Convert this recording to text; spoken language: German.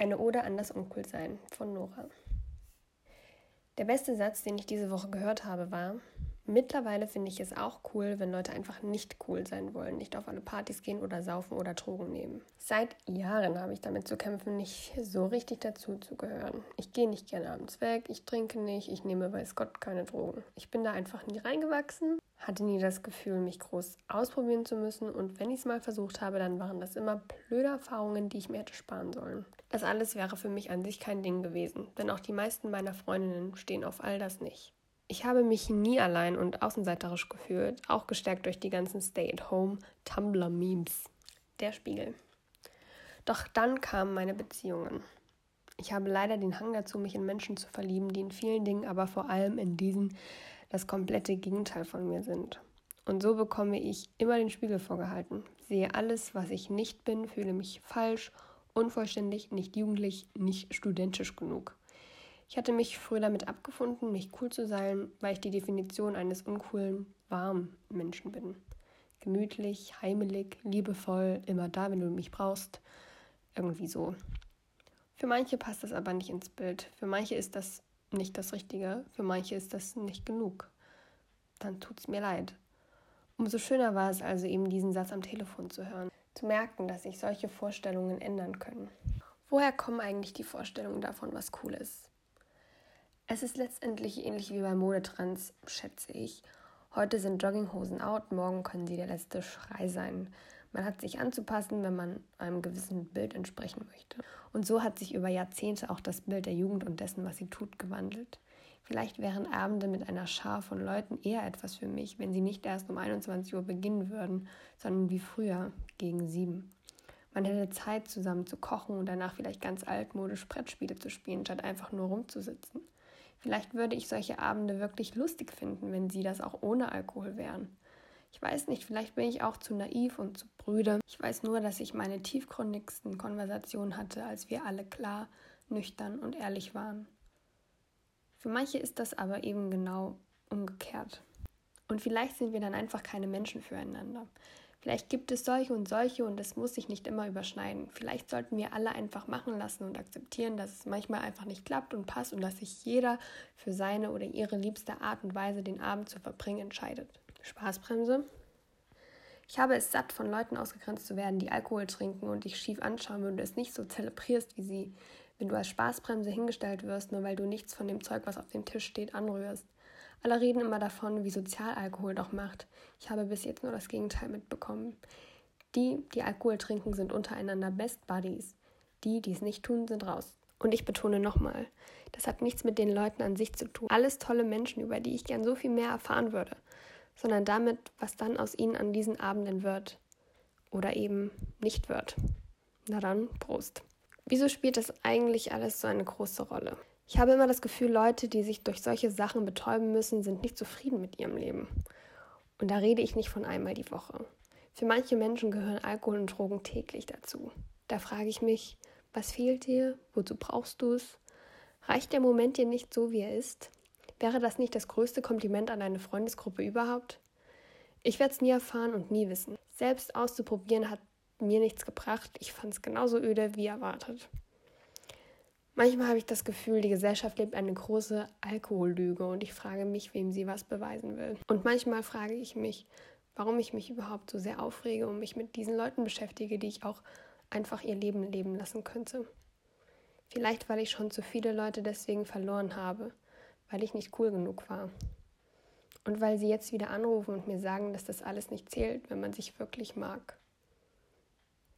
Eine Ode an das Uncoolsein von Nora. Der beste Satz, den ich diese Woche gehört habe, war: Mittlerweile finde ich es auch cool, wenn Leute einfach nicht cool sein wollen, nicht auf alle Partys gehen oder saufen oder Drogen nehmen. Seit Jahren habe ich damit zu kämpfen, nicht so richtig dazu zu gehören. Ich gehe nicht gerne abends weg, ich trinke nicht, ich nehme weiß Gott keine Drogen. Ich bin da einfach nie reingewachsen, hatte nie das Gefühl, mich groß ausprobieren zu müssen und wenn ich es mal versucht habe, dann waren das immer blöde Erfahrungen, die ich mir hätte sparen sollen. Das alles wäre für mich an sich kein Ding gewesen, denn auch die meisten meiner Freundinnen stehen auf all das nicht. Ich habe mich nie allein und außenseiterisch gefühlt, auch gestärkt durch die ganzen Stay-at-Home-Tumblr-Memes. Der Spiegel. Doch dann kamen meine Beziehungen. Ich habe leider den Hang dazu, mich in Menschen zu verlieben, die in vielen Dingen, aber vor allem in diesen das komplette Gegenteil von mir sind. Und so bekomme ich immer den Spiegel vorgehalten, sehe alles, was ich nicht bin, fühle mich falsch, unvollständig, nicht jugendlich, nicht studentisch genug. Ich hatte mich früher damit abgefunden, nicht cool zu sein, weil ich die Definition eines uncoolen, warmen Menschen bin. Gemütlich, heimelig, liebevoll, immer da, wenn du mich brauchst. Irgendwie so. Für manche passt das aber nicht ins Bild. Für manche ist das nicht das Richtige. Für manche ist das nicht genug. Dann tut's mir leid. Umso schöner war es also eben, diesen Satz am Telefon zu hören. Zu merken, dass sich solche Vorstellungen ändern können. Woher kommen eigentlich die Vorstellungen davon, was cool ist? Es ist letztendlich ähnlich wie bei Modetrends, schätze ich. Heute sind Jogginghosen out, morgen können sie der letzte Schrei sein. Man hat sich anzupassen, wenn man einem gewissen Bild entsprechen möchte. Und so hat sich über Jahrzehnte auch das Bild der Jugend und dessen, was sie tut, gewandelt. Vielleicht wären Abende mit einer Schar von Leuten eher etwas für mich, wenn sie nicht erst um 21 Uhr beginnen würden, sondern wie früher, gegen sieben. Man hätte Zeit, zusammen zu kochen und danach vielleicht ganz altmodisch Brettspiele zu spielen, statt einfach nur rumzusitzen. Vielleicht würde ich solche Abende wirklich lustig finden, wenn sie das auch ohne Alkohol wären. Ich weiß nicht, vielleicht bin ich auch zu naiv und zu brüde. Ich weiß nur, dass ich meine tiefgründigsten Konversationen hatte, als wir alle klar, nüchtern und ehrlich waren. Für manche ist das aber eben genau umgekehrt. Und vielleicht sind wir dann einfach keine Menschen füreinander. Vielleicht gibt es solche und solche und es muss sich nicht immer überschneiden. Vielleicht sollten wir alle einfach machen lassen und akzeptieren, dass es manchmal einfach nicht klappt und passt und dass sich jeder für seine oder ihre liebste Art und Weise den Abend zu verbringen entscheidet. Spaßbremse. Ich habe es satt, von Leuten ausgegrenzt zu werden, die Alkohol trinken und dich schief anschauen, wenn du es nicht so zelebrierst wie sie. Wenn du als Spaßbremse hingestellt wirst, nur weil du nichts von dem Zeug, was auf dem Tisch steht, anrührst. Alle reden immer davon, wie sozial Alkohol doch macht. Ich habe bis jetzt nur das Gegenteil mitbekommen. Die, die Alkohol trinken, sind untereinander Best Buddies. Die, die es nicht tun, sind raus. Und ich betone nochmal, das hat nichts mit den Leuten an sich zu tun. Alles tolle Menschen, über die ich gern so viel mehr erfahren würde, sondern damit, was dann aus ihnen an diesen Abenden wird. Oder eben nicht wird. Na dann, Prost. Wieso spielt das eigentlich alles so eine große Rolle? Ich habe immer das Gefühl, Leute, die sich durch solche Sachen betäuben müssen, sind nicht zufrieden mit ihrem Leben. Und da rede ich nicht von einmal die Woche. Für manche Menschen gehören Alkohol und Drogen täglich dazu. Da frage ich mich, was fehlt dir? Wozu brauchst du es? Reicht der Moment dir nicht so, wie er ist? Wäre das nicht das größte Kompliment an eine Freundesgruppe überhaupt? Ich werde es nie erfahren und nie wissen. Selbst auszuprobieren hat mir nichts gebracht. Ich fand es genauso öde wie erwartet. Manchmal habe ich das Gefühl, die Gesellschaft lebt eine große Alkohollüge und ich frage mich, wem sie was beweisen will. Und manchmal frage ich mich, warum ich mich überhaupt so sehr aufrege und mich mit diesen Leuten beschäftige, die ich auch einfach ihr Leben leben lassen könnte. Vielleicht, weil ich schon zu viele Leute deswegen verloren habe, weil ich nicht cool genug war. Und weil sie jetzt wieder anrufen und mir sagen, dass das alles nicht zählt, wenn man sich wirklich mag.